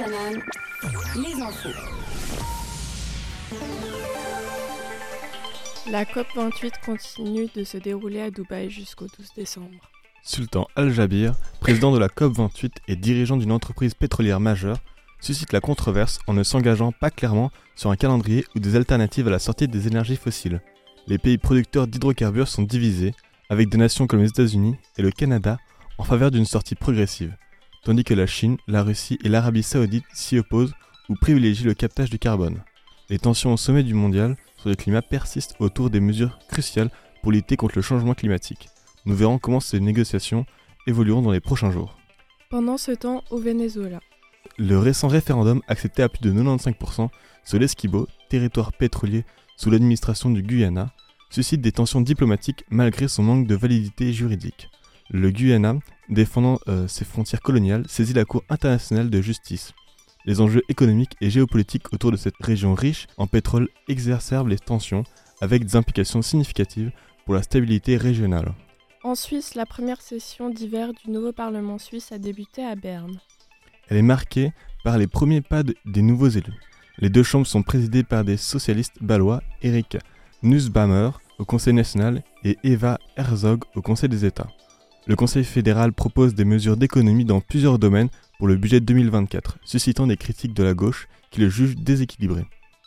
Banane, les infos. La COP28 continue de se dérouler à Dubaï jusqu'au 12 décembre. Sultan Al-Jabir, président de la COP28 et dirigeant d'une entreprise pétrolière majeure, suscite la controverse en ne s'engageant pas clairement sur un calendrier ou des alternatives à la sortie des énergies fossiles. Les pays producteurs d'hydrocarbures sont divisés, avec des nations comme les États-Unis et le Canada en faveur d'une sortie progressive, tandis que la Chine, la Russie et l'Arabie saoudite s'y opposent ou privilégient le captage du carbone. Les tensions au sommet du mondial sur le climat persistent autour des mesures cruciales pour lutter contre le changement climatique. Nous verrons comment ces négociations évolueront dans les prochains jours. Pendant ce temps, au Venezuela, Le récent référendum accepté à plus de 95% sur l'Esquibo, territoire pétrolier sous l'administration du Guyana, suscite des tensions diplomatiques malgré son manque de validité juridique. Le Guyana, défendant euh, ses frontières coloniales, saisit la Cour internationale de justice. Les enjeux économiques et géopolitiques autour de cette région riche en pétrole exacerbent les tensions avec des implications significatives pour la stabilité régionale. en Suisse, la première session d'hiver du nouveau Parlement suisse a débuté à Berne. Elle est marquée par les premiers pas de- des nouveaux élus. Les deux chambres sont présidées par des socialistes balois, Eric Nussbaumer au Conseil national et Eva Herzog au Conseil des États. Le Conseil fédéral propose des mesures d'économie dans plusieurs domaines pour le budget 2024, suscitant des critiques de la gauche qui le jugent déséquilibré.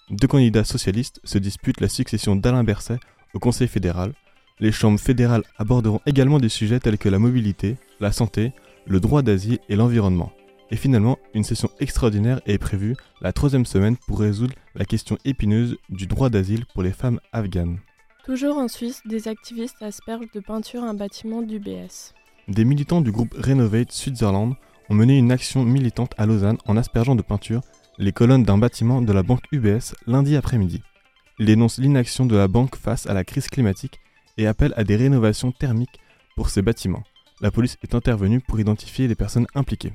Deux candidats socialistes se disputent la succession d'Alain Berset au Conseil fédéral. Les chambres fédérales aborderont également des sujets tels que la mobilité, la santé, le droit d'asile et l'environnement. Et finalement, une session extraordinaire est prévue la troisième semaine pour résoudre la question épineuse du droit d'asile pour les femmes afghanes. Toujours en Suisse, des activistes aspergent de peinture un bâtiment d'UBS. Des militants du groupe Renovate Switzerland ont mené une action militante à Lausanne en aspergeant de peinture les colonnes d'un bâtiment de la banque UBS lundi après-midi. Ils dénoncent l'inaction de la banque face à la crise climatique et appellent à des rénovations thermiques pour ces bâtiments. La police est intervenue pour identifier les personnes impliquées.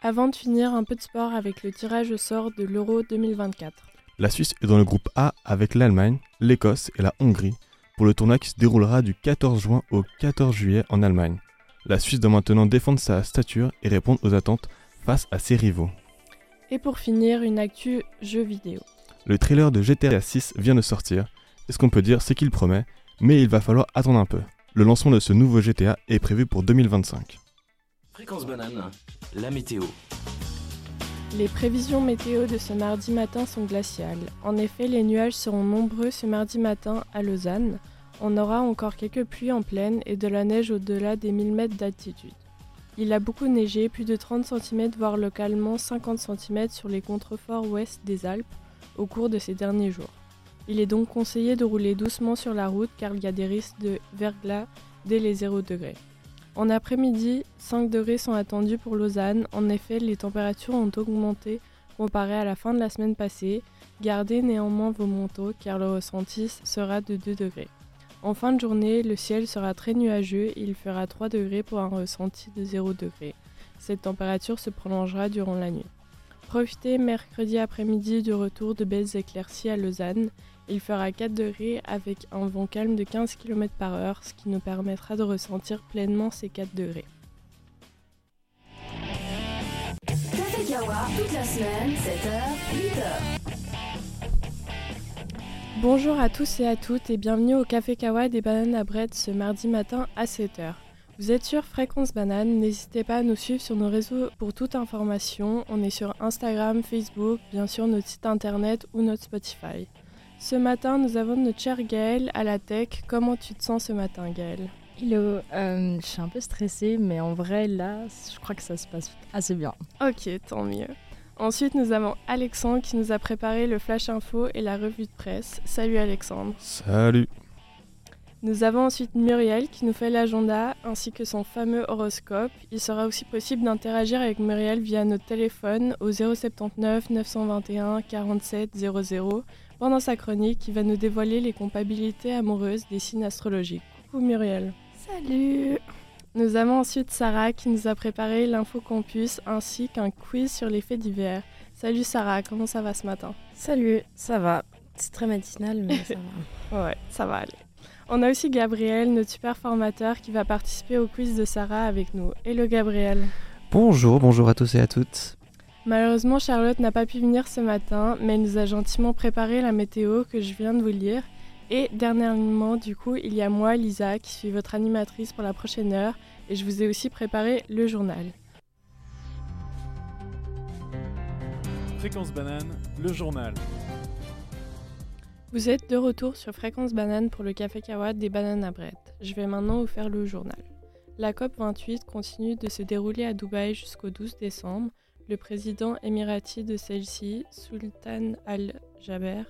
Avant de finir, un peu de sport avec le tirage au sort de l'Euro 2024. La Suisse est dans le groupe A avec l'Allemagne, l'Écosse et la Hongrie pour le tournoi qui se déroulera du 14 juin au 14 juillet en Allemagne. La Suisse doit maintenant défendre sa stature et répondre aux attentes face à ses rivaux. Et pour finir, une actu jeu vidéo. Le trailer de GTA 6 vient de sortir, et ce qu'on peut dire c'est qu'il promet, mais il va falloir attendre un peu. Le lancement de ce nouveau GTA est prévu pour 2025. Fréquence banane, la météo. Les prévisions météo de ce mardi matin sont glaciales. En effet, les nuages seront nombreux ce mardi matin à Lausanne. On aura encore quelques pluies en plaine et de la neige au-delà des 1000 mètres d'altitude. Il a beaucoup neigé, plus de 30 cm voire localement 50 cm sur les contreforts ouest des Alpes au cours de ces derniers jours. Il est donc conseillé de rouler doucement sur la route car il y a des risques de verglas dès les 0 degrés. En après-midi, 5 degrés sont attendus pour Lausanne. En effet, les températures ont augmenté comparé à la fin de la semaine passée. Gardez néanmoins vos manteaux car le ressenti sera de 2 degrés. En fin de journée, le ciel sera très nuageux et il fera 3 degrés pour un ressenti de 0 degré. Cette température se prolongera durant la nuit. Profitez mercredi après-midi du retour de belles éclaircies à Lausanne. Il fera 4 degrés avec un vent calme de 15 km par heure, ce qui nous permettra de ressentir pleinement ces 4 degrés. Café Kawa, toute la semaine, 7h, 8h. Bonjour à tous et à toutes et bienvenue au Café Kawa des bananes à bread ce mardi matin à 7h. Vous êtes sur Fréquence Banane, n'hésitez pas à nous suivre sur nos réseaux pour toute information. On est sur Instagram, Facebook, bien sûr notre site internet ou notre Spotify. Ce matin, nous avons notre cher Gaëlle à la tech. Comment tu te sens ce matin, Gaëlle Hello, euh, je suis un peu stressée, mais en vrai, là, je crois que ça se passe assez bien. Ok, tant mieux. Ensuite, nous avons Alexandre qui nous a préparé le Flash Info et la revue de presse. Salut Alexandre. Salut Nous avons ensuite Muriel qui nous fait l'agenda ainsi que son fameux horoscope. Il sera aussi possible d'interagir avec Muriel via notre téléphone au 079 921 47 00 pendant sa chronique qui va nous dévoiler les compatibilités amoureuses des signes astrologiques. Coucou Muriel. Salut Nous avons ensuite Sarah qui nous a préparé l'info campus ainsi qu'un quiz sur les faits divers. Salut Sarah, comment ça va ce matin? Salut, ça va. C'est très matinal, mais ça va. Ouais, ça va aller. On a aussi Gabriel, notre super formateur, qui va participer au quiz de Sarah avec nous. Hello Gabriel. Bonjour, bonjour à tous et à toutes. Malheureusement, Charlotte n'a pas pu venir ce matin, mais elle nous a gentiment préparé la météo que je viens de vous lire. Et dernièrement, du coup, il y a moi, Lisa, qui suis votre animatrice pour la prochaine heure, et je vous ai aussi préparé le journal. Fréquence banane, le journal. Vous êtes de retour sur Fréquence Banane pour le Café Kawa des bananes à bread. Je vais maintenant vous faire le journal. La COP28 continue de se dérouler à Dubaï jusqu'au 12 décembre. Le président émirati de celle-ci, Sultan Al-Jaber,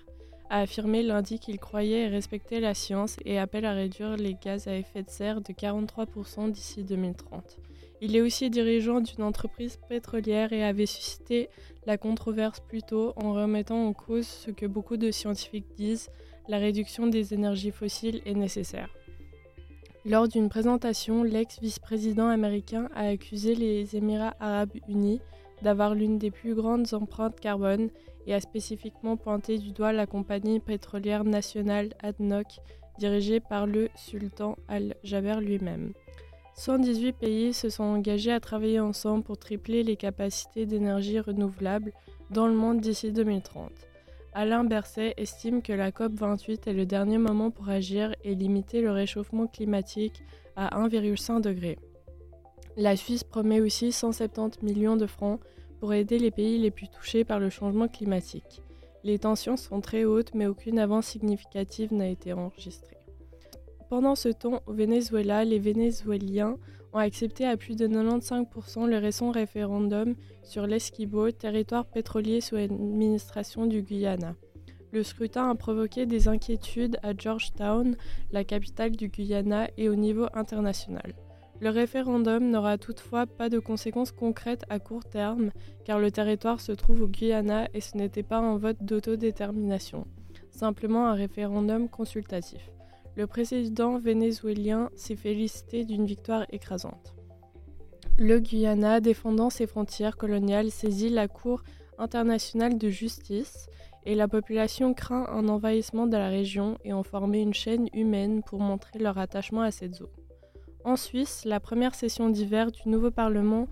a affirmé lundi qu'il croyait et respectait la science et appelle à réduire les gaz à effet de serre de 43% d'ici 2030. Il est aussi dirigeant d'une entreprise pétrolière et avait suscité la controverse plus tôt en remettant en cause ce que beaucoup de scientifiques disent, la réduction des énergies fossiles est nécessaire. Lors d'une présentation, l'ex-vice-président américain a accusé les Émirats arabes unis d'avoir l'une des plus grandes empreintes carbone et a spécifiquement pointé du doigt la compagnie pétrolière nationale ADNOC dirigée par le sultan Al-Jaber lui-même. 118 pays se sont engagés à travailler ensemble pour tripler les capacités d'énergie renouvelable dans le monde d'ici 2030. Alain Berset estime que la COP28 est le dernier moment pour agir et limiter le réchauffement climatique à 1,5 degré. La Suisse promet aussi 170 millions de francs pour aider les pays les plus touchés par le changement climatique. Les tensions sont très hautes mais aucune avance significative n'a été enregistrée. Pendant ce temps, au Venezuela, les Vénézuéliens ont accepté à plus de 95% le récent référendum sur l'Esquibo, territoire pétrolier sous administration du Guyana. Le scrutin a provoqué des inquiétudes à Georgetown, la capitale du Guyana, et au niveau international. Le référendum n'aura toutefois pas de conséquences concrètes à court terme, car le territoire se trouve au Guyana et ce n'était pas un vote d'autodétermination, simplement un référendum consultatif le président vénézuélien s'est félicité d'une victoire écrasante. Le Guyana, défendant ses frontières coloniales, saisit la Cour internationale de justice et la population craint un envahissement de la région et ont formé une chaîne humaine pour montrer leur attachement à cette zone. En Suisse, la première session d'hiver du nouveau Parlement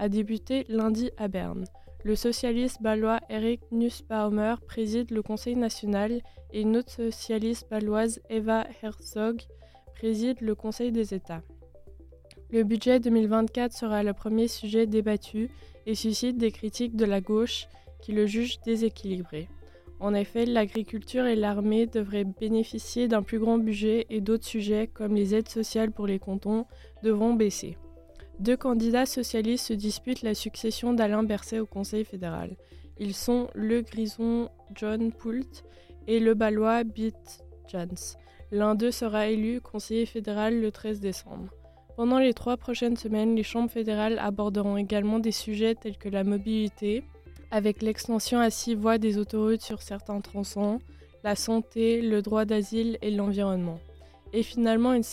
a débuté lundi à Berne. Le socialiste balois Eric Nussbaumer préside le Conseil national et une autre socialiste baloise Eva Herzog préside le Conseil des États. Le budget 2024 sera le premier sujet débattu et suscite des critiques de la gauche qui le jugent déséquilibré. En effet, l'agriculture et l'armée devraient bénéficier d'un plus grand budget et d'autres sujets comme les aides sociales pour les cantons devront baisser. Deux candidats socialistes se disputent la succession d'Alain Berset au Conseil fédéral. Ils sont le grison John Poult et le balois Beat Jans. L'un d'eux sera élu conseiller fédéral le 13 décembre. Pendant les trois prochaines semaines, les chambres fédérales aborderont également des sujets tels que la mobilité, avec l'extension à six voies des autoroutes sur certains tronçons, la santé, le droit d'asile et l'environnement. Et finalement, une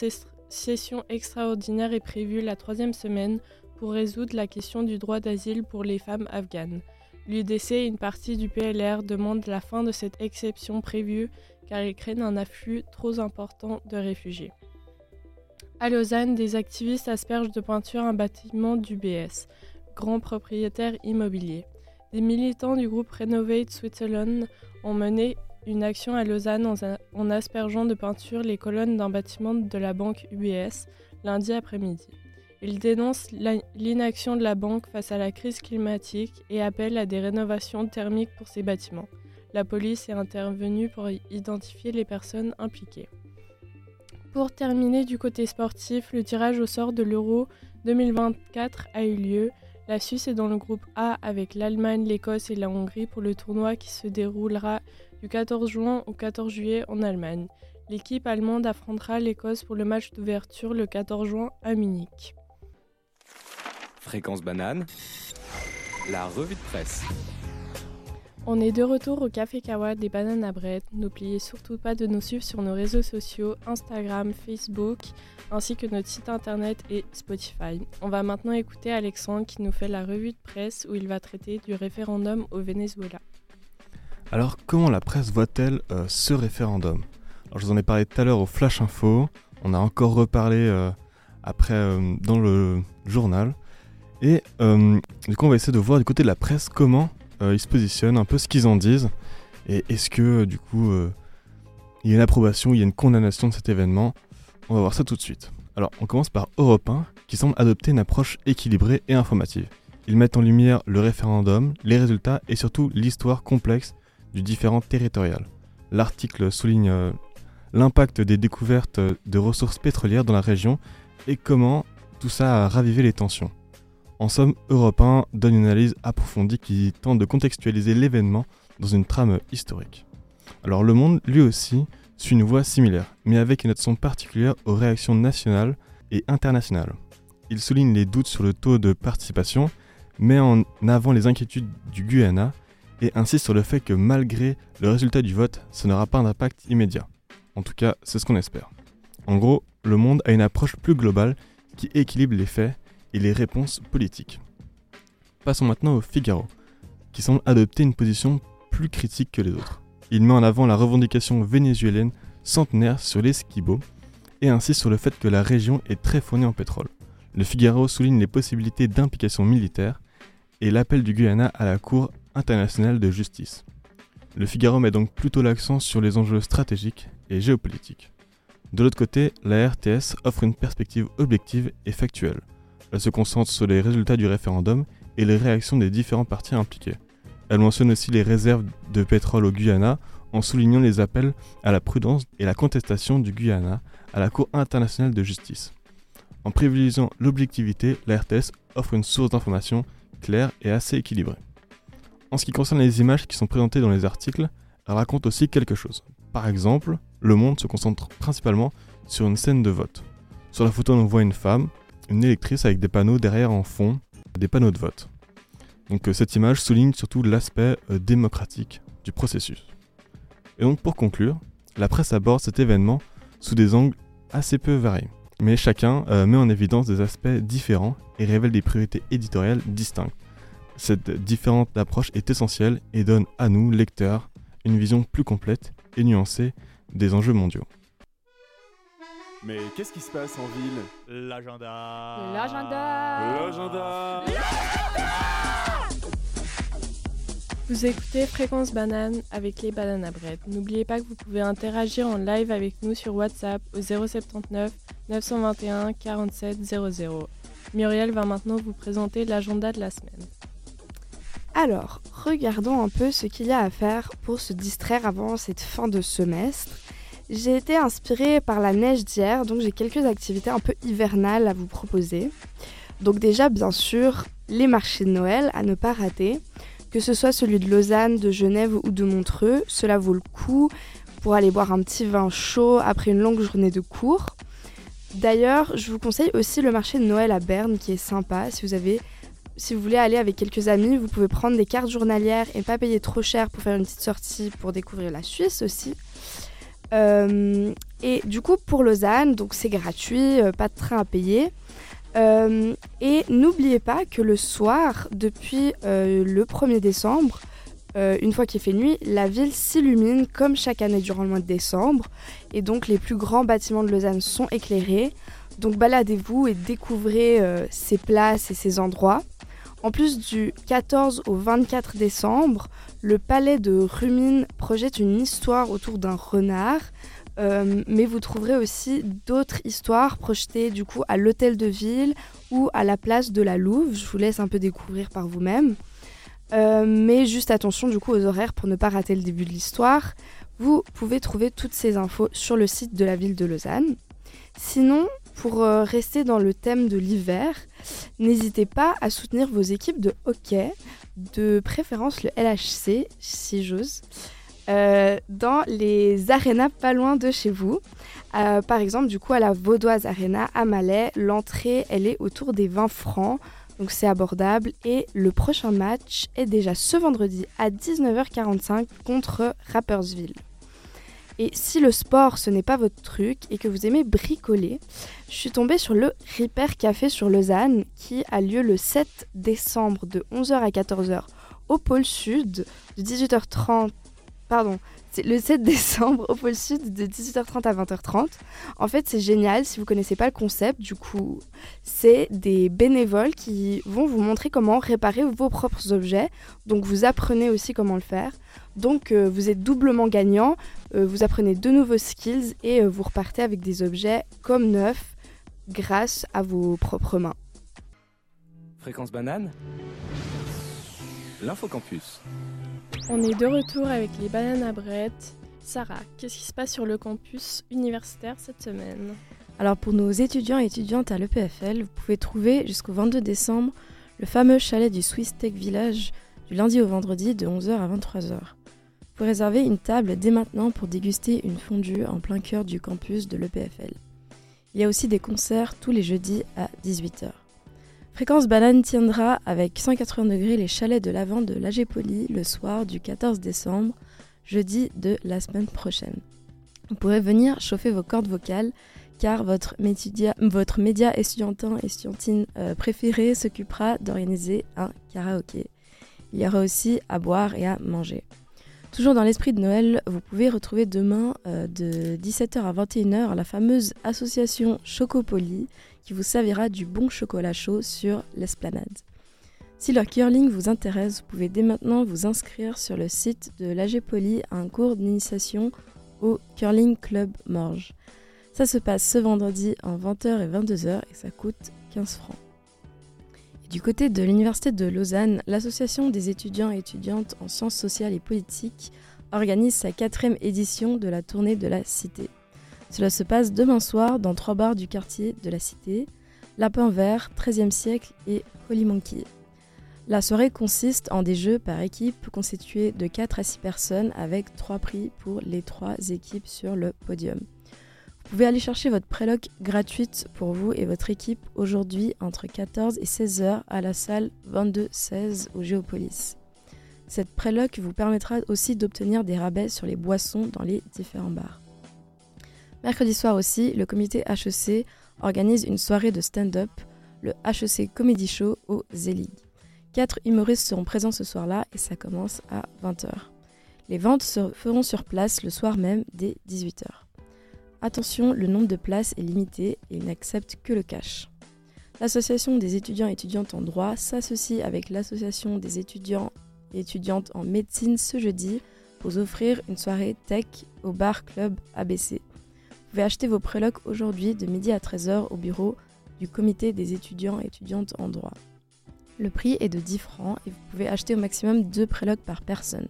session extraordinaire est prévue la troisième semaine pour résoudre la question du droit d'asile pour les femmes afghanes. L'UDC et une partie du PLR demandent la fin de cette exception prévue car ils craignent un afflux trop important de réfugiés. À Lausanne, des activistes aspergent de peinture un bâtiment d'UBS, grand propriétaire immobilier. Des militants du groupe Renovate Switzerland ont mené une action à Lausanne en, aspergeant de peinture les colonnes d'un bâtiment de la banque UBS lundi après-midi. Ils dénoncent l'inaction de la banque face à la crise climatique et appellent à des rénovations thermiques pour ces bâtiments. La police est intervenue pour identifier les personnes impliquées. Pour terminer du côté sportif, le tirage au sort de l'Euro 2024 a eu lieu. La Suisse est dans le groupe A avec l'Allemagne, l'Écosse et la Hongrie pour le tournoi qui se déroulera du 14 juin au 14 juillet en Allemagne. L'équipe allemande affrontera l'Écosse pour le match d'ouverture le 14 juin à Munich. Fréquence banane, la revue de presse. On est de retour au Café Kawa des bananes à bread. N'oubliez surtout pas de nous suivre sur nos réseaux sociaux Instagram, Facebook, ainsi que notre site internet et Spotify. On va maintenant écouter Alexandre qui nous fait la revue de presse où il va traiter du référendum au Venezuela. Alors, comment la presse voit-elle euh, ce référendum? Alors, Je vous en ai parlé tout à l'heure au Flash Info, on a encore reparlé euh, après euh, dans le journal. Et du coup, on va essayer de voir du côté de la presse comment ils se positionnent, un peu ce qu'ils en disent. Et est-ce que du coup, euh, il y a une approbation, il y a une condamnation de cet événement? On va voir ça tout de suite. Alors, on commence par Europe 1, qui semble adopter une approche équilibrée et informative. Ils mettent en lumière le référendum, les résultats et surtout l'histoire complexe du différent territorial. L'article souligne euh, l'impact des découvertes de ressources pétrolières dans la région et comment tout ça a ravivé les tensions. En somme, Europe 1 donne une analyse approfondie qui tente de contextualiser l'événement dans une trame historique. Alors Le Monde, lui aussi, suit une voie similaire, mais avec une attention particulière aux réactions nationales et internationales. Il souligne les doutes sur le taux de participation, met en avant les inquiétudes du Guyana et insiste sur le fait que malgré le résultat du vote, ça n'aura pas d'impact immédiat. En tout cas, c'est ce qu'on espère. En gros, le monde a une approche plus globale qui équilibre les faits et les réponses politiques. Passons maintenant au Figaro, qui semble adopter une position plus critique que les autres. Il met en avant la revendication vénézuélienne centenaire sur l'esquibo et insiste sur le fait que la région est très fournie en pétrole. Le Figaro souligne les possibilités d'implication militaire et l'appel du Guyana à la Cour internationale de justice. Le Figaro met donc plutôt l'accent sur les enjeux stratégiques et géopolitiques. De l'autre côté, la RTS offre une perspective objective et factuelle. Elle se concentre sur les résultats du référendum et les réactions des différents partis impliqués. Elle mentionne aussi les réserves de pétrole au Guyana en soulignant les appels à la prudence et la contestation du Guyana à la Cour internationale de justice. En privilégiant l'objectivité, la RTS offre une source d'information claire et assez équilibrée. En ce qui concerne les images qui sont présentées dans les articles, elle raconte aussi quelque chose. Par exemple, Le Monde se concentre principalement sur une scène de vote. Sur la photo, on voit une femme, une électrice avec des panneaux derrière en fond, des panneaux de vote. Donc euh, cette image souligne surtout l'aspect euh, démocratique du processus. Et donc pour conclure, la presse aborde cet événement sous des angles assez peu variés. Mais chacun euh, met en évidence des aspects différents et révèle des priorités éditoriales distinctes. Cette différente approche est essentielle et donne à nous, lecteurs, une vision plus complète et nuancée des enjeux mondiaux. Mais qu'est-ce qui se passe en ville L'agenda. L'agenda L'agenda Vous écoutez Fréquence Banane avec les Banana Bread. N'oubliez pas que vous pouvez interagir en live avec nous sur WhatsApp au 079 921 47 00. Muriel va maintenant vous présenter l'agenda de la semaine. Alors, regardons un peu ce qu'il y a à faire pour se distraire avant cette fin de semestre. J'ai été inspirée par la neige d'hier, donc j'ai quelques activités un peu hivernales à vous proposer. Donc déjà, bien sûr, les marchés de Noël à ne pas rater. Que ce soit celui de Lausanne, de Genève ou de Montreux, cela vaut le coup pour aller boire un petit vin chaud après une longue journée de cours. D'ailleurs, je vous conseille aussi le marché de Noël à Berne qui est sympa. Si vous avez si vous voulez aller avec quelques amis, vous pouvez prendre des cartes journalières et pas payer trop cher pour faire une petite sortie pour découvrir la Suisse aussi. Euh, et du coup, pour Lausanne, donc c'est gratuit, euh, pas de train à payer. Euh, et n'oubliez pas que le soir, depuis le 1er décembre, une fois qu'il fait nuit, la ville s'illumine comme chaque année durant le mois de décembre. Et donc les plus grands bâtiments de Lausanne sont éclairés. Donc baladez-vous et découvrez ces places et ces endroits. En plus du 14 au 24 décembre, le palais de Rumine projette une histoire autour d'un renard. Euh, mais vous trouverez aussi d'autres histoires projetées du coup à l'hôtel de ville ou à la place de la Louve. Je vous laisse un peu découvrir par vous-même. Euh, mais juste attention du coup aux horaires pour ne pas rater le début de l'histoire. Vous pouvez trouver toutes ces infos sur le site de la ville de Lausanne. Sinon, pour euh, rester dans le thème de l'hiver, n'hésitez pas à soutenir vos équipes de hockey, de préférence le LHC, si j'ose, euh, dans les arénas pas loin de chez vous. Euh, par exemple, du coup, à la Vaudoise Arena à Malais, l'entrée, elle est autour des 20 francs. Donc c'est abordable et le prochain match est déjà ce vendredi à 19h45 contre Rappersville. Et si le sport ce n'est pas votre truc et que vous aimez bricoler, je suis tombée sur le Ripper Café sur Lausanne qui a lieu le 7 décembre de 11h à 14h au pôle sud, de 18h30 pardon, c'est le 7 décembre au pôle sud de 18h30 à 20h30. En fait, c'est génial si vous connaissez pas le concept. Du coup, c'est des bénévoles qui vont vous montrer comment réparer vos propres objets. Donc, vous apprenez aussi comment le faire. Donc, euh, vous êtes doublement gagnant. Euh, vous apprenez de nouveaux skills et euh, vous repartez avec des objets comme neufs grâce à vos propres mains. Fréquence banane L'infocampus. On est de retour avec les bananes à. Sarah, qu'est-ce qui se passe sur le campus universitaire cette semaine? Alors pour nos étudiants et étudiantes à l'EPFL, vous pouvez trouver jusqu'au 22 décembre le fameux chalet du Swiss Tech Village du lundi au vendredi de 11h à 23h. Vous pouvez réserver une table dès maintenant pour déguster une fondue en plein cœur du campus de l'EPFL. Il y a aussi des concerts tous les jeudis à 18h. Fréquence Banane tiendra avec 180 degrés les chalets de l'avant de l'AG Poli le soir du 14 décembre, jeudi de la semaine prochaine. Vous pourrez venir chauffer vos cordes vocales car votre, média, votre et estudiantine euh, préféré s'occupera d'organiser un karaoké. Il y aura aussi à boire et à manger. Toujours dans l'esprit de Noël, vous pouvez retrouver demain euh, de 17h à 21h la fameuse association Chocopoli qui vous servira du bon chocolat chaud sur l'esplanade. Si le curling vous intéresse, vous pouvez dès maintenant vous inscrire sur le site de l'AG Poly à un cours d'initiation au Curling Club Morge. Ça se passe ce vendredi en 20h et 22h et ça coûte 15 francs. du côté de l'Université de Lausanne, l'Association des étudiants et étudiantes en sciences sociales et politiques organise sa quatrième édition de la tournée de la Cité. Cela se passe demain soir dans trois bars du quartier de la Cité, Lapin Vert, 13e siècle et Holy Monkey. La soirée consiste en des jeux par équipe constitués de 4 à 6 personnes avec 3 prix pour les 3 équipes sur le podium. Vous pouvez aller chercher votre préloc gratuite pour vous et votre équipe aujourd'hui entre 14 et 16 heures à la salle 22-16 au Géopolis. Cette préloc vous permettra aussi d'obtenir des rabais sur les boissons dans les différents bars. Mercredi soir aussi, le comité HEC organise une soirée de stand-up, le HEC Comedy Show au Zelig. Quatre humoristes seront présents ce soir-là et ça commence à 20h. Les ventes se feront sur place le soir même dès 18h. Attention, le nombre de places est limité et il n'accepte que le cash. L'association des étudiants et étudiantes en droit s'associe avec l'association des étudiants et étudiantes en médecine ce jeudi pour offrir une soirée tech au bar club ABC pouvez acheter vos prélocs aujourd'hui de midi à 13h au bureau du comité des étudiants et étudiantes en droit. Le prix est de 10 francs et vous pouvez acheter au maximum 2 prélocs par personne.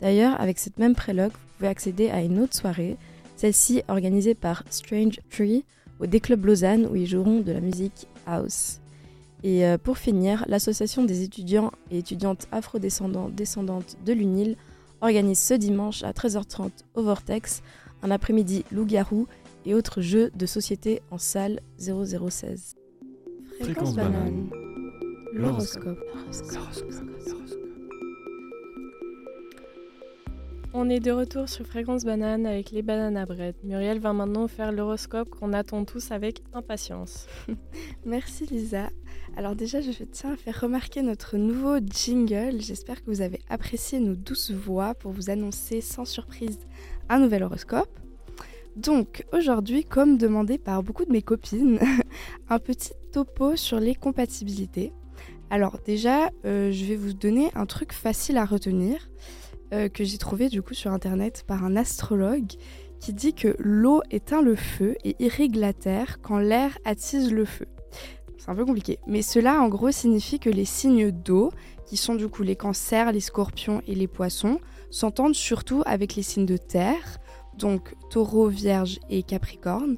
D'ailleurs, avec cette même préloc, vous pouvez accéder à une autre soirée, celle-ci organisée par Strange Tree au D-Club Lausanne où ils joueront de la musique house. Et euh, pour finir, l'association des étudiants et étudiantes afrodescendants descendantes de l'UNIL organise ce dimanche à 13h30 au Vortex un après-midi loup-garou et autres jeux de société en salle 0016. Fréquence banane. L'horoscope. On est de retour sur Fréquence Banane avec les bananes à bread. Muriel va maintenant faire l'horoscope qu'on attend tous avec impatience. Merci Lisa. Alors déjà, je tiens à faire remarquer notre nouveau jingle. J'espère que vous avez apprécié nos douces voix pour vous annoncer sans surprise un nouvel horoscope. Donc aujourd'hui, comme demandé par beaucoup de mes copines, un petit topo sur les compatibilités. Alors déjà, euh, je vais vous donner un truc facile à retenir euh, que j'ai trouvé du coup sur internet par un astrologue qui dit que l'eau éteint le feu et irrigue la terre quand l'air attise le feu. C'est un peu compliqué, mais cela en gros signifie que les signes d'eau, qui sont du coup les cancers, les scorpions et les poissons, s'entendent surtout avec les signes de terre, donc taureau, vierge et capricorne,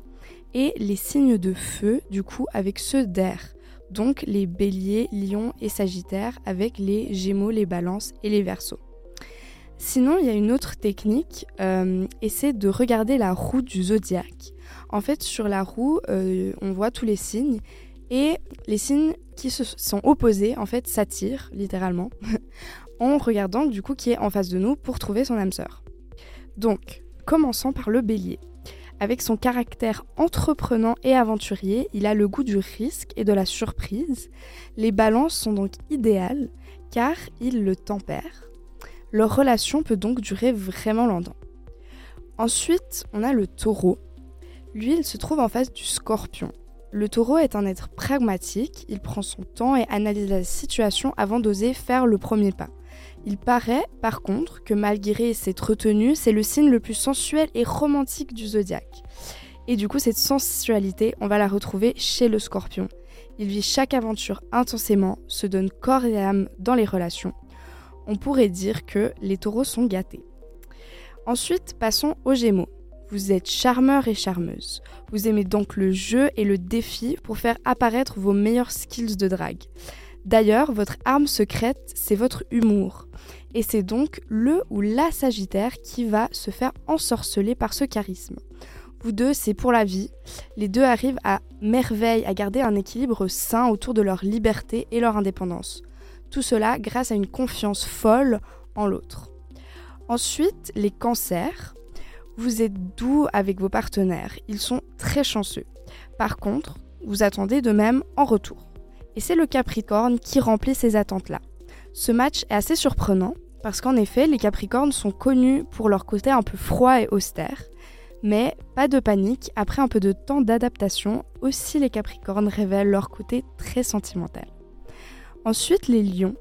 et les signes de feu, du coup, avec ceux d'air, donc les béliers, lions et sagittaires, avec les gémeaux, les balances et les versos. Sinon, il y a une autre technique, euh, et c'est de regarder la roue du zodiaque. En fait, sur la roue, euh, on voit tous les signes, et les signes qui se sont opposés, en fait, s'attirent, littéralement, en regardant du coup qui est en face de nous pour trouver son âme sœur. Donc, commençant par le bélier. Avec son caractère entreprenant et aventurier, il a le goût du risque et de la surprise. Les balances sont donc idéales car il le tempère. Leur relation peut donc durer vraiment longtemps. Ensuite, on a le taureau. Lui, il se trouve en face du scorpion. Le taureau est un être pragmatique, il prend son temps et analyse la situation avant d'oser faire le premier pas. Il paraît, par contre, que malgré cette retenue, c'est le signe le plus sensuel et romantique du zodiaque. Et du coup, cette sensualité, on va la retrouver chez le scorpion. Il vit chaque aventure intensément, se donne corps et âme dans les relations. On pourrait dire que les taureaux sont gâtés. Ensuite, passons aux gémeaux. Vous êtes charmeur et charmeuse. Vous aimez donc le jeu et le défi pour faire apparaître vos meilleurs skills de drague. D'ailleurs, votre arme secrète, c'est votre humour. Et c'est donc le ou la Sagittaire qui va se faire ensorceler par ce charisme. Vous deux, c'est pour la vie. Les deux arrivent à merveille à garder un équilibre sain autour de leur liberté et leur indépendance. Tout cela grâce à une confiance folle en l'autre. Ensuite, les cancers. Vous êtes doux avec vos partenaires, ils sont très chanceux. Par contre, vous attendez de même en retour. Et c'est le Capricorne qui remplit ces attentes-là. Ce match est assez surprenant parce qu'en effet, les Capricornes sont connus pour leur côté un peu froid et austère. Mais pas de panique, après un peu de temps d'adaptation, aussi les Capricornes révèlent leur côté très sentimental. Ensuite, les lions.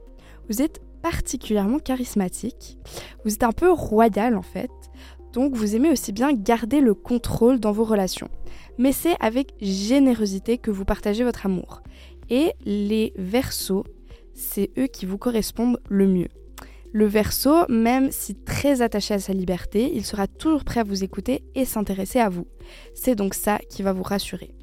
Vous êtes particulièrement charismatique. Vous êtes un peu royal en fait. Donc vous aimez aussi bien garder le contrôle dans vos relations. Mais c'est avec générosité que vous partagez votre amour. Et les versos, c'est eux qui vous correspondent le mieux. Le verso, même si très attaché à sa liberté, il sera toujours prêt à vous écouter et s'intéresser à vous. C'est donc ça qui va vous rassurer.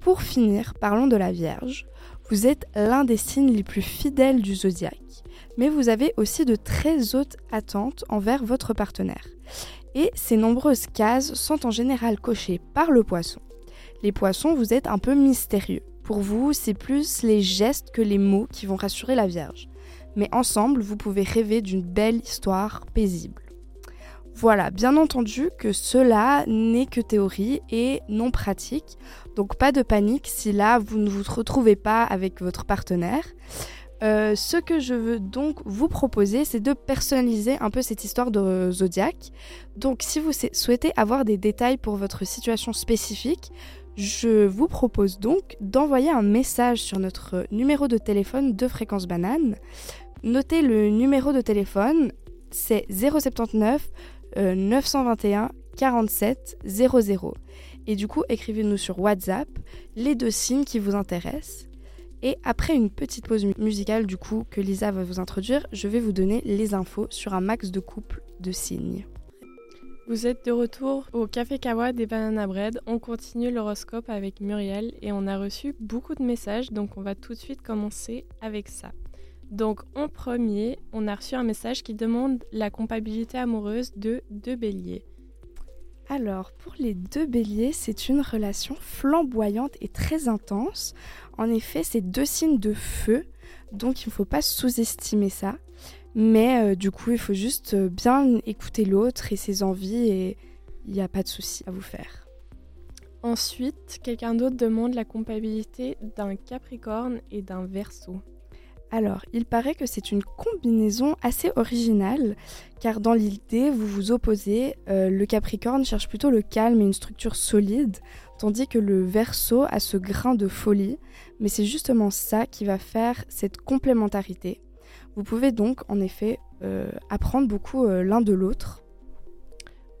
Pour finir, parlons de la Vierge. Vous êtes l'un des signes les plus fidèles du zodiaque, mais vous avez aussi de très hautes attentes envers votre partenaire. Et ces nombreuses cases sont en général cochées par le poisson. Les poissons, vous êtes un peu mystérieux. Pour vous, c'est plus les gestes que les mots qui vont rassurer la Vierge. Mais ensemble, vous pouvez rêver d'une belle histoire paisible. Voilà, bien entendu que cela n'est que théorie et non pratique, donc pas de panique si là vous ne vous retrouvez pas avec votre partenaire. Euh, ce que je veux donc vous proposer, c'est de personnaliser un peu cette histoire de zodiaque. Donc si vous souhaitez avoir des détails pour votre situation spécifique, je vous propose donc d'envoyer un message sur notre numéro de téléphone de fréquence banane. Notez le numéro de téléphone, c'est 079 921 47 00. Et du coup, écrivez-nous sur WhatsApp les deux signes qui vous intéressent. Et après une petite pause musicale, du coup, que Lisa va vous introduire, je vais vous donner les infos sur un max de couples de signes. Vous êtes de retour au Café Kawa des Banana Bread. On continue l'horoscope avec Muriel et on a reçu beaucoup de messages, donc on va tout de suite commencer avec ça. Donc en premier, on a reçu un message qui demande la compatibilité amoureuse de deux béliers. Alors, pour les deux béliers, c'est une relation flamboyante et très intense. En effet, c'est deux signes de feu, donc il ne faut pas sous-estimer ça. Mais euh, du coup, il faut juste euh, bien écouter l'autre et ses envies et il n'y a pas de souci à vous faire. Ensuite, quelqu'un d'autre demande la compatibilité d'un Capricorne et d'un Verseau. Alors, il paraît que c'est une combinaison assez originale, car dans l'idée, vous vous opposez, euh, le Capricorne cherche plutôt le calme et une structure solide, tandis que le Verseau a ce grain de folie, mais c'est justement ça qui va faire cette complémentarité. Vous pouvez donc, en effet, euh, apprendre beaucoup euh, l'un de l'autre.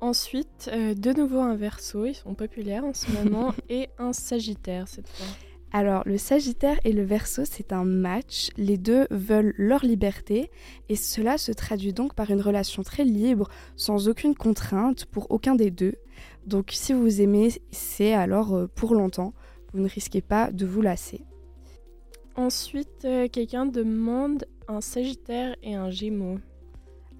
Ensuite, de nouveau un Verseau, ils sont populaires en ce moment, et un Sagittaire cette fois. Alors, le Sagittaire et le Verseau, c'est un match. Les deux veulent leur liberté et cela se traduit donc par une relation très libre, sans aucune contrainte pour aucun des deux. Donc, si vous aimez, c'est alors euh, pour longtemps. Vous ne risquez pas de vous lasser. Ensuite, euh, quelqu'un demande un Sagittaire et un Gémeaux.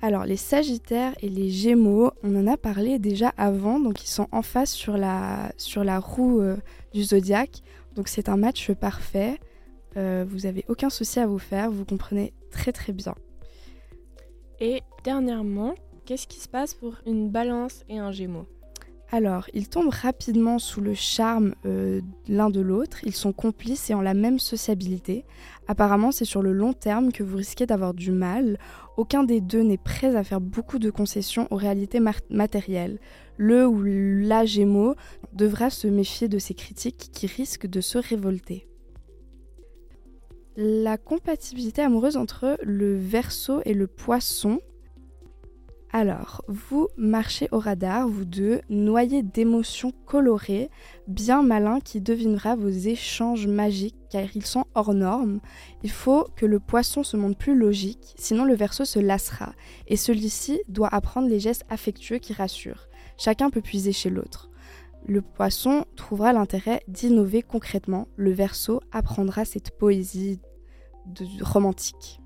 Alors, les Sagittaires et les Gémeaux, on en a parlé déjà avant, donc ils sont en face sur la, sur la roue euh, du zodiaque. Donc c'est un match parfait. Euh, vous n'avez aucun souci à vous faire, vous comprenez très très bien. Et dernièrement, qu'est-ce qui se passe pour une balance et un gémeaux Alors, ils tombent rapidement sous le charme euh, l'un de l'autre, ils sont complices et ont la même sociabilité. Apparemment, c'est sur le long terme que vous risquez d'avoir du mal. Aucun des deux n'est prêt à faire beaucoup de concessions aux réalités matérielles. Le ou la Gémeaux devra se méfier de ces critiques qui risquent de se révolter. La compatibilité amoureuse entre le Verseau et le Poisson alors, vous marchez au radar, vous deux, noyés d'émotions colorées, bien malins qui devinera vos échanges magiques car ils sont hors normes. Il faut que le poisson se montre plus logique, sinon le verso se lassera, et celui-ci doit apprendre les gestes affectueux qui rassurent. Chacun peut puiser chez l'autre. Le poisson trouvera l'intérêt d'innover concrètement, le verso apprendra cette poésie romantique.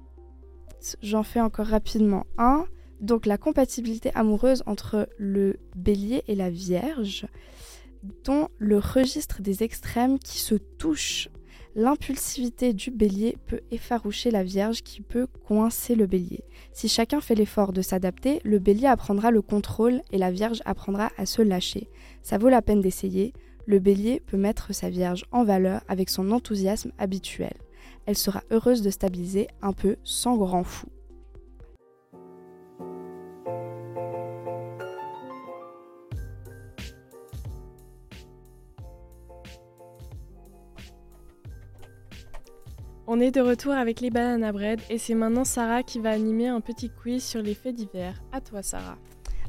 J'en fais encore rapidement un. Donc la compatibilité amoureuse entre le bélier et la vierge, dont le registre des extrêmes qui se touchent. L'impulsivité du bélier peut effaroucher la vierge qui peut coincer le bélier. Si chacun fait l'effort de s'adapter, le bélier apprendra le contrôle et la vierge apprendra à se lâcher. Ça vaut la peine d'essayer. Le bélier peut mettre sa vierge en valeur avec son enthousiasme habituel. Elle sera heureuse de stabiliser un peu sans grand fou. On est de retour avec les bananes à bread et c'est maintenant Sarah qui va animer un petit quiz sur les faits divers. À toi Sarah.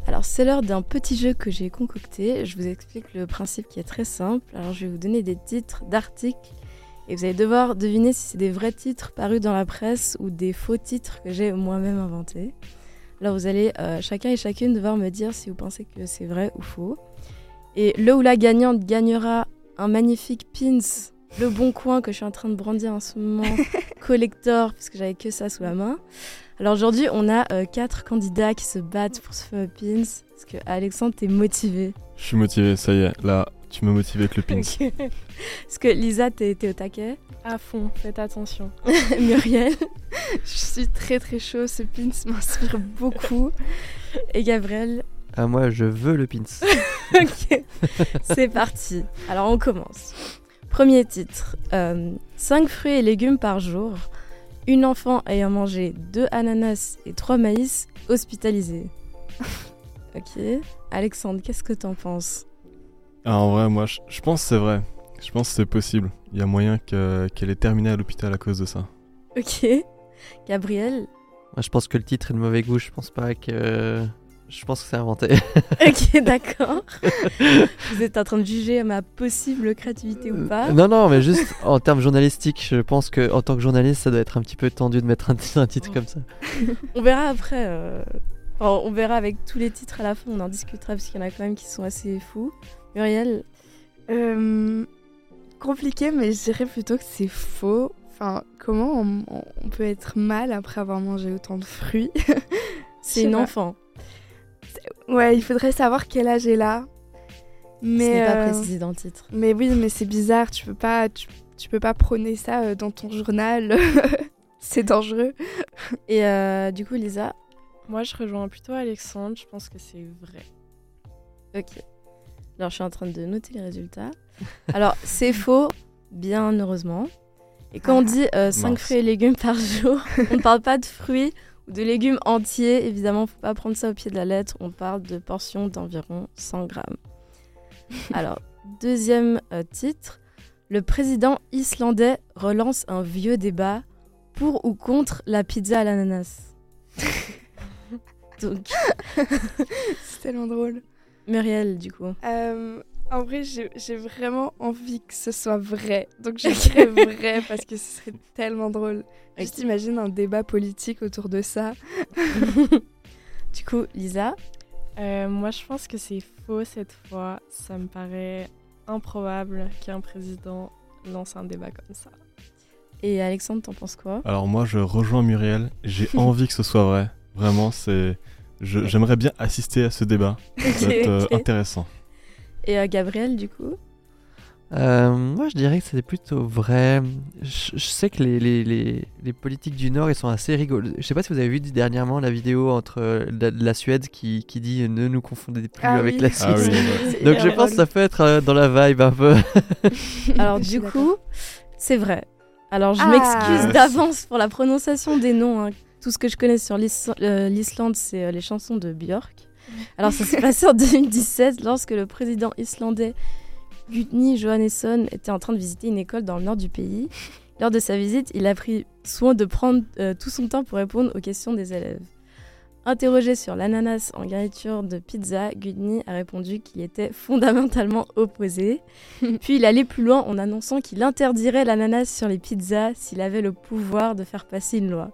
Alors c'est l'heure d'un petit jeu que j'ai concocté. Je vous explique le principe qui est très simple. Alors je vais vous donner des titres d'articles et vous allez devoir deviner si c'est des vrais titres parus dans la presse ou des faux titres que j'ai moi-même inventés. Alors vous allez euh, chacun et chacune devoir me dire si vous pensez que c'est vrai ou faux. Et le ou la gagnante gagnera un magnifique pins le bon coin que je suis en train de brandir en ce moment, collector, parce que j'avais que ça sous la main. Alors aujourd'hui, on a euh, quatre candidats qui se battent pour ce fameux pins. Parce que Alexandre, t'es motivé. Je suis motivé, ça y est. Là, tu m'as motivé avec le pins. Parce que Lisa, t'es au taquet. À fond, faites attention. Muriel. je suis très très chaud, ce pins m'inspire beaucoup. Et Gabriel. Ah, moi, je veux le pins. ok, c'est parti. Alors on commence. Premier titre 5 euh, fruits et légumes par jour. Une enfant ayant mangé 2 ananas et 3 maïs hospitalisés. ok. Alexandre, qu'est-ce que t'en penses? Ah, En vrai, moi, je, pense que c'est vrai. Je pense que c'est possible. Il y a moyen qu'elle ait terminé à l'hôpital à cause de ça. Ok. Gabriel? Moi, je pense que le titre est de mauvais goût. Je pense pas que je pense que c'est inventé. ok, d'accord. Vous êtes en train de juger ma possible créativité ou pas Non, non, mais juste en termes journalistiques, je pense que en tant que journaliste, ça doit être un petit peu tendu de mettre un, titre comme ça. on verra après. Euh, on verra avec tous les titres à la fin, on en discutera parce qu'il y en a quand même qui sont assez fous. Muriel euh, Compliqué, mais je dirais plutôt que c'est faux. Enfin, comment on, peut être mal après avoir mangé autant de fruits? C'est une enfant. Ouais, il faudrait savoir quel âge est là. Mais, Ce n'est pas euh, précisé dans le titre. Mais oui, mais c'est bizarre, tu peux pas, tu, peux pas prôner ça euh, dans ton journal. c'est dangereux. Et euh, du coup, Lisa? Moi, je rejoins plutôt Alexandre, je pense que c'est vrai. Ok. Alors, je suis en train de noter les résultats. Alors, c'est faux, bien heureusement. Et quand on dit 5 fruits et légumes par jour, on ne parle pas de fruits de légumes entiers. Évidemment, faut pas prendre ça au pied de la lettre. On parle de portions d'environ 100 grammes. Alors, deuxième euh, titre. Le président islandais relance un vieux débat pour ou contre la pizza à l'ananas. Donc, c'est tellement drôle. Muriel, du coup. Euh, en vrai, j'ai vraiment envie que ce soit vrai. Donc je dirais vrai parce que ce serait tellement drôle. Juste imagine un débat politique autour de ça. du coup, Lisa euh, Moi, je pense que c'est faux cette fois. Ça me paraît improbable qu'un président lance un débat comme ça. Et Alexandre, t'en penses quoi? Alors moi, je rejoins Muriel. J'ai envie que ce soit vrai. Vraiment, c'est... J'aimerais bien assister à ce débat. Ça va être euh, intéressant. Et euh, Gabriel, du coup? Euh, moi, je dirais que c'était plutôt vrai. Je, je sais que les, les, les, les politiques du Nord, ils sont assez rigolos. Je sais pas si vous avez vu dernièrement la vidéo entre euh, la, la Suède qui, qui dit euh, ne nous confondez plus Ah avec oui. la Ah Suisse. oui, ouais. C'est Donc je pense que ça peut être dans la vibe un peu. Alors du coup, c'est vrai. Alors je Ah. m'excuse d'avance pour la prononciation des noms. hein. Tout ce que je connais sur l'Is- l'Islande, c'est les chansons de Björk. Alors ça s'est passé en 2017 lorsque le président islandais Gudni Johannesson était en train de visiter une école dans le nord du pays. Lors de sa visite, il a pris soin de prendre euh, tout son temps pour répondre aux questions des élèves. Interrogé sur l'ananas en garniture de pizza, Gudni a répondu qu'il était fondamentalement opposé. Puis il allait plus loin en annonçant qu'il interdirait l'ananas sur les pizzas s'il avait le pouvoir de faire passer une loi.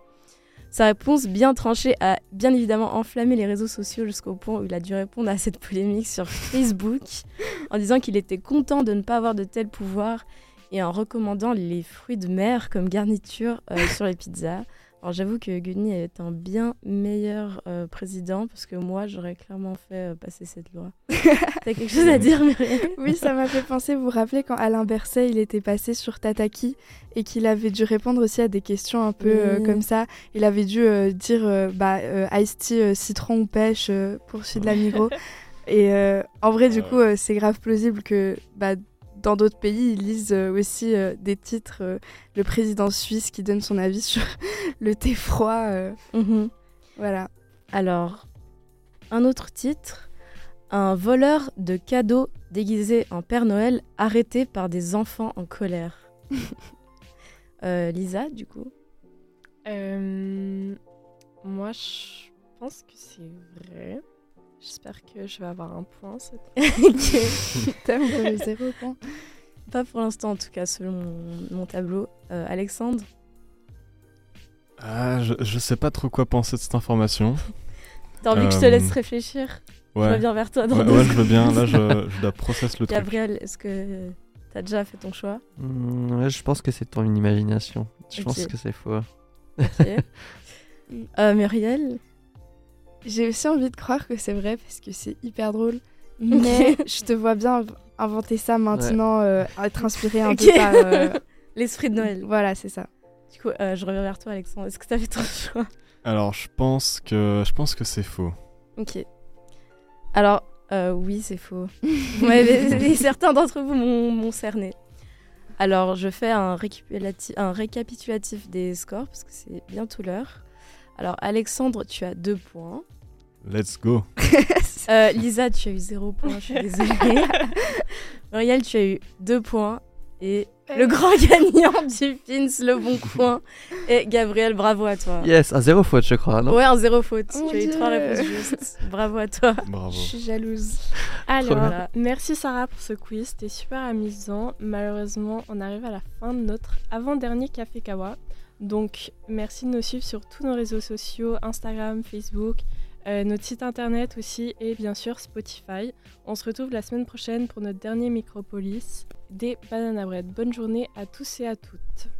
Sa réponse bien tranchée a bien évidemment enflammé les réseaux sociaux jusqu'au point où il a dû répondre à cette polémique sur Facebook en disant qu'il était content de ne pas avoir de tel pouvoir et en recommandant les fruits de mer comme garniture euh, sur les pizzas. Alors j'avoue que Gudni est un bien meilleur euh, président parce que moi j'aurais clairement fait euh, passer cette loi. T'as quelque chose à dire Muriel Oui, ça m'a fait penser, vous vous rappelez quand Alain Berset il était passé sur Tataki et qu'il avait dû répondre aussi à des questions un peu euh, comme ça. Il avait dû euh, dire euh, bah, euh, Ice Tea, euh, citron ou pêche euh, pour celui de la Migros. et euh, en vrai, du coup, euh, c'est grave plausible que bah, dans d'autres pays, ils lisent euh, aussi euh, des titres. euh, le président suisse qui donne son avis sur le thé froid. euh, Mhm. voilà. Alors, un autre titre. Un voleur de cadeaux déguisé en Père Noël arrêté par des enfants en colère. Euh, Lisa, du coup. Euh, moi, je pense que c'est vrai. J'espère que je vais avoir un point. cette- Ok. T'aimes le zéro point. Pas pour l'instant, en tout cas, selon mon, mon tableau. Euh, Alexandre Ah, je, je sais pas trop quoi penser de cette information. T'as envie que je te Euh, laisse réfléchir Je Ouais. reviens vers toi dans Ouais, deux ouais, je veux bien. Là, je, je dois process le truc. Gabriel, est-ce que t'as déjà fait ton choix? Ouais, je pense que c'est ton imagination. Je pense que c'est faux. Ok. Euh, Muriel J'ai aussi envie de croire que c'est vrai parce que c'est hyper drôle. Mais je te vois bien inv- inventer ça maintenant, euh, être inspiré un Ok. peu par. euh, L'esprit de Noël. Voilà, c'est ça. Du coup, euh, je reviens vers toi, Alexandre. Est-ce que t'as fait ton choix? Alors, je pense que je pense que c'est faux. Ok. Alors, euh, oui, c'est faux. ouais, mais, mais certains d'entre vous m'ont cerné. Alors, je fais un récapitulatif des scores parce que c'est bientôt l'heure. Alors, Alexandre, tu as deux points. Let's go. Euh, Lisa, tu as eu zéro point, je suis désolée. Muriel, tu as eu deux points. Et le grand gagnant du Pins, le bon coin. Et Gabriel, bravo à toi. Yes, un zéro faute, je crois, non? Ouais, un zéro faute. Oh tu as eu Dieu. trois réponses justes. Bravo à toi. Bravo. Je suis jalouse. Alors, merci Sarah pour ce quiz, c'était super amusant. Malheureusement, on arrive à la fin de notre avant-dernier Café Kawa. Donc, merci de nous suivre sur tous nos réseaux sociaux, Instagram, Facebook, euh, notre site internet aussi et bien sûr Spotify. On se retrouve la semaine prochaine pour notre dernier Micropolis des Banana Bread. Bonne journée à tous et à toutes.